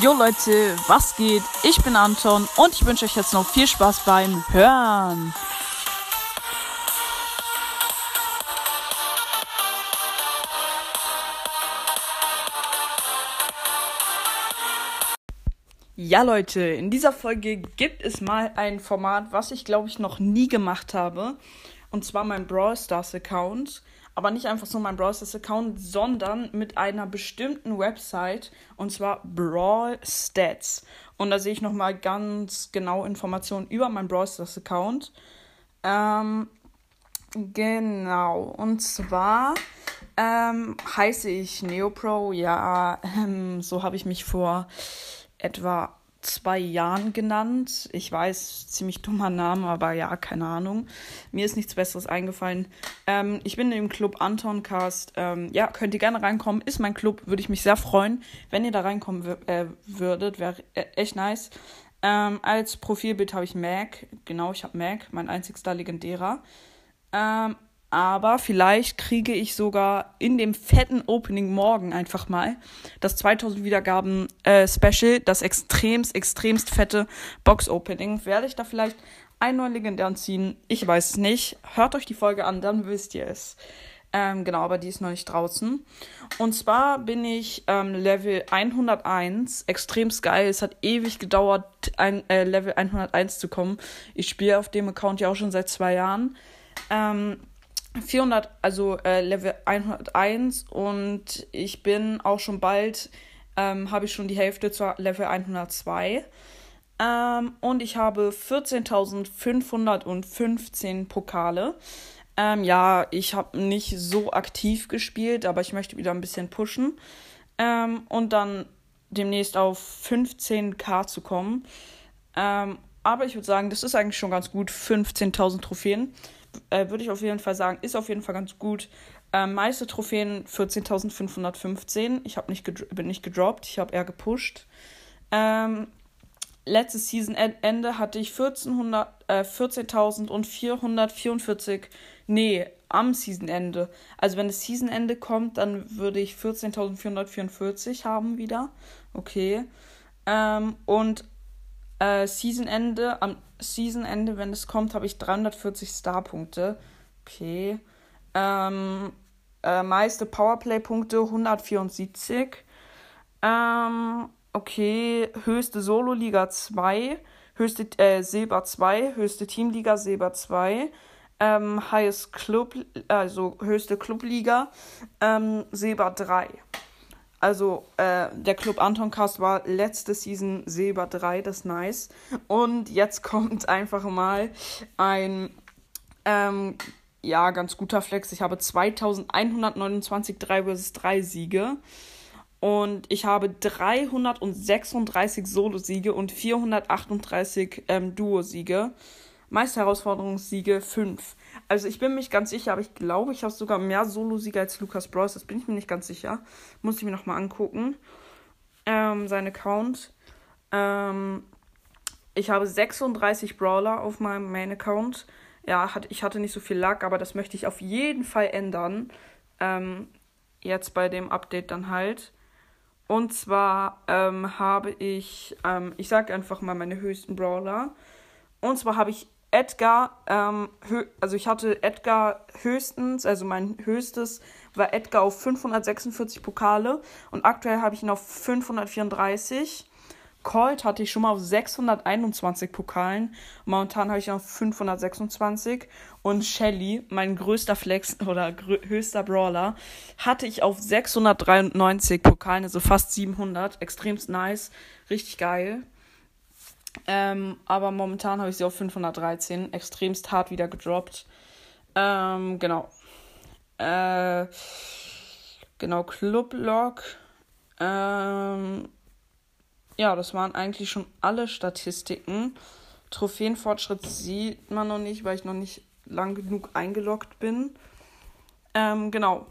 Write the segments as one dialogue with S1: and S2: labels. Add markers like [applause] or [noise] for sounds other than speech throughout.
S1: Jo Leute, was geht? Ich bin Anton und ich wünsche euch jetzt noch viel Spaß beim Hören. Ja Leute, in dieser Folge gibt es mal ein Format, was ich glaube ich noch nie gemacht habe. Und zwar mein Brawl Stars Account aber nicht einfach so mein Brawl Stars Account, sondern mit einer bestimmten Website und zwar Brawl Stats. Und da sehe ich nochmal ganz genau Informationen über mein Brawl Stars Account. Ähm, genau, und zwar ähm, heiße ich Neopro, ja, ähm, so habe ich mich vor etwa zwei Jahren genannt. Ich weiß, ziemlich dummer Name, aber ja, keine Ahnung. Mir ist nichts Besseres eingefallen. Ähm, ich bin im Club Antoncast. Ähm, ja, könnt ihr gerne reinkommen. Ist mein Club, würde ich mich sehr freuen, wenn ihr da reinkommen äh, würdet. Wäre äh, echt nice. Ähm, als Profilbild habe ich Mac. Genau, ich habe Mac, mein einzigster legendärer. Ähm, aber vielleicht kriege ich sogar in dem fetten Opening morgen einfach mal das 2000 Wiedergaben äh, Special, das extremst, extremst fette Box Opening. Werde ich da vielleicht einen neuen legendären ziehen? Ich weiß es nicht. Hört euch die Folge an, dann wisst ihr es. Ähm, genau, aber die ist noch nicht draußen. Und zwar bin ich ähm, Level 101. Extrem geil. Es hat ewig gedauert, ein äh, Level 101 zu kommen. Ich spiele auf dem Account ja auch schon seit zwei Jahren. Ähm, 400, also äh, Level 101 und ich bin auch schon bald, ähm, habe ich schon die Hälfte zur Level 102. Ähm, und ich habe 14.515 Pokale. Ähm, ja, ich habe nicht so aktiv gespielt, aber ich möchte wieder ein bisschen pushen. Ähm, und dann demnächst auf 15k zu kommen. Ähm, aber ich würde sagen, das ist eigentlich schon ganz gut. 15.000 Trophäen äh, würde ich auf jeden Fall sagen, ist auf jeden Fall ganz gut. Ähm, meiste Trophäen 14.515. Ich nicht bin nicht gedroppt, ich habe eher gepusht. Ähm, letztes Season-Ende hatte ich 14.444. Äh, 14 nee, am Season-Ende. Also wenn das Season-Ende kommt, dann würde ich 14.444 haben wieder. Okay. Ähm, und äh, Season-Ende, am Season-Ende, wenn es kommt, habe ich 340 Star-Punkte. Okay. Ähm, äh, meiste Powerplay-Punkte 174. Ähm, okay. Höchste Solo-Liga 2. Höchste äh, Silber 2. Höchste Teamliga Silber 2. Ähm, Highest Club, also höchste Clubliga, ähm, Silber 3. Also, äh, der Club Anton Cast war letzte Season Silber 3, das ist nice. Und jetzt [laughs] kommt einfach mal ein, ähm, ja, ganz guter Flex. Ich habe 2129 3 vs 3 Siege. Und ich habe 336 Solo-Siege und 438 ähm, Duo-Siege. Meisterherausforderungssiege 5. Also ich bin mich ganz sicher, aber ich glaube, ich habe sogar mehr Solo-Siege als Lukas Bros. Das bin ich mir nicht ganz sicher. Muss ich mir nochmal angucken. Ähm, sein Account. Ähm, ich habe 36 Brawler auf meinem Main-Account. Ja, hat, ich hatte nicht so viel Luck, aber das möchte ich auf jeden Fall ändern. Ähm, jetzt bei dem Update dann halt. Und zwar ähm, habe ich, ähm, ich sage einfach mal meine höchsten Brawler. Und zwar habe ich Edgar, ähm, also ich hatte Edgar höchstens, also mein höchstes war Edgar auf 546 Pokale und aktuell habe ich ihn auf 534. Colt hatte ich schon mal auf 621 Pokalen. Momentan habe ich ihn auf 526. Und Shelly, mein größter Flex [laughs] oder höchster Brawler, hatte ich auf 693 Pokalen, also fast 700. Extremst nice. Richtig geil. Ähm, aber momentan habe ich sie auf 513. Extremst hart wieder gedroppt. Ähm, genau. Äh, genau, Clublog. Ähm, ja, das waren eigentlich schon alle Statistiken. Trophäenfortschritt sieht man noch nicht, weil ich noch nicht lang genug eingeloggt bin. Ähm, genau.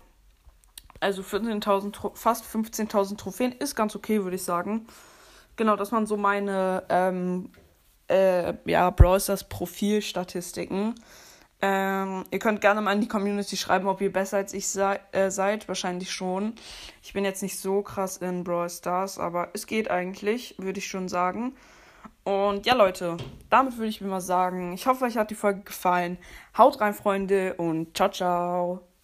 S1: Also 14.000, fast 15.000 Trophäen ist ganz okay, würde ich sagen. Genau, das waren so meine ähm, äh, ja, Browsers Profilstatistiken. Ähm, ihr könnt gerne mal in die Community schreiben, ob ihr besser als ich sei, äh, seid. Wahrscheinlich schon. Ich bin jetzt nicht so krass in Brawl Stars, aber es geht eigentlich, würde ich schon sagen. Und ja, Leute, damit würde ich mir mal sagen, ich hoffe, euch hat die Folge gefallen. Haut rein, Freunde, und ciao, ciao.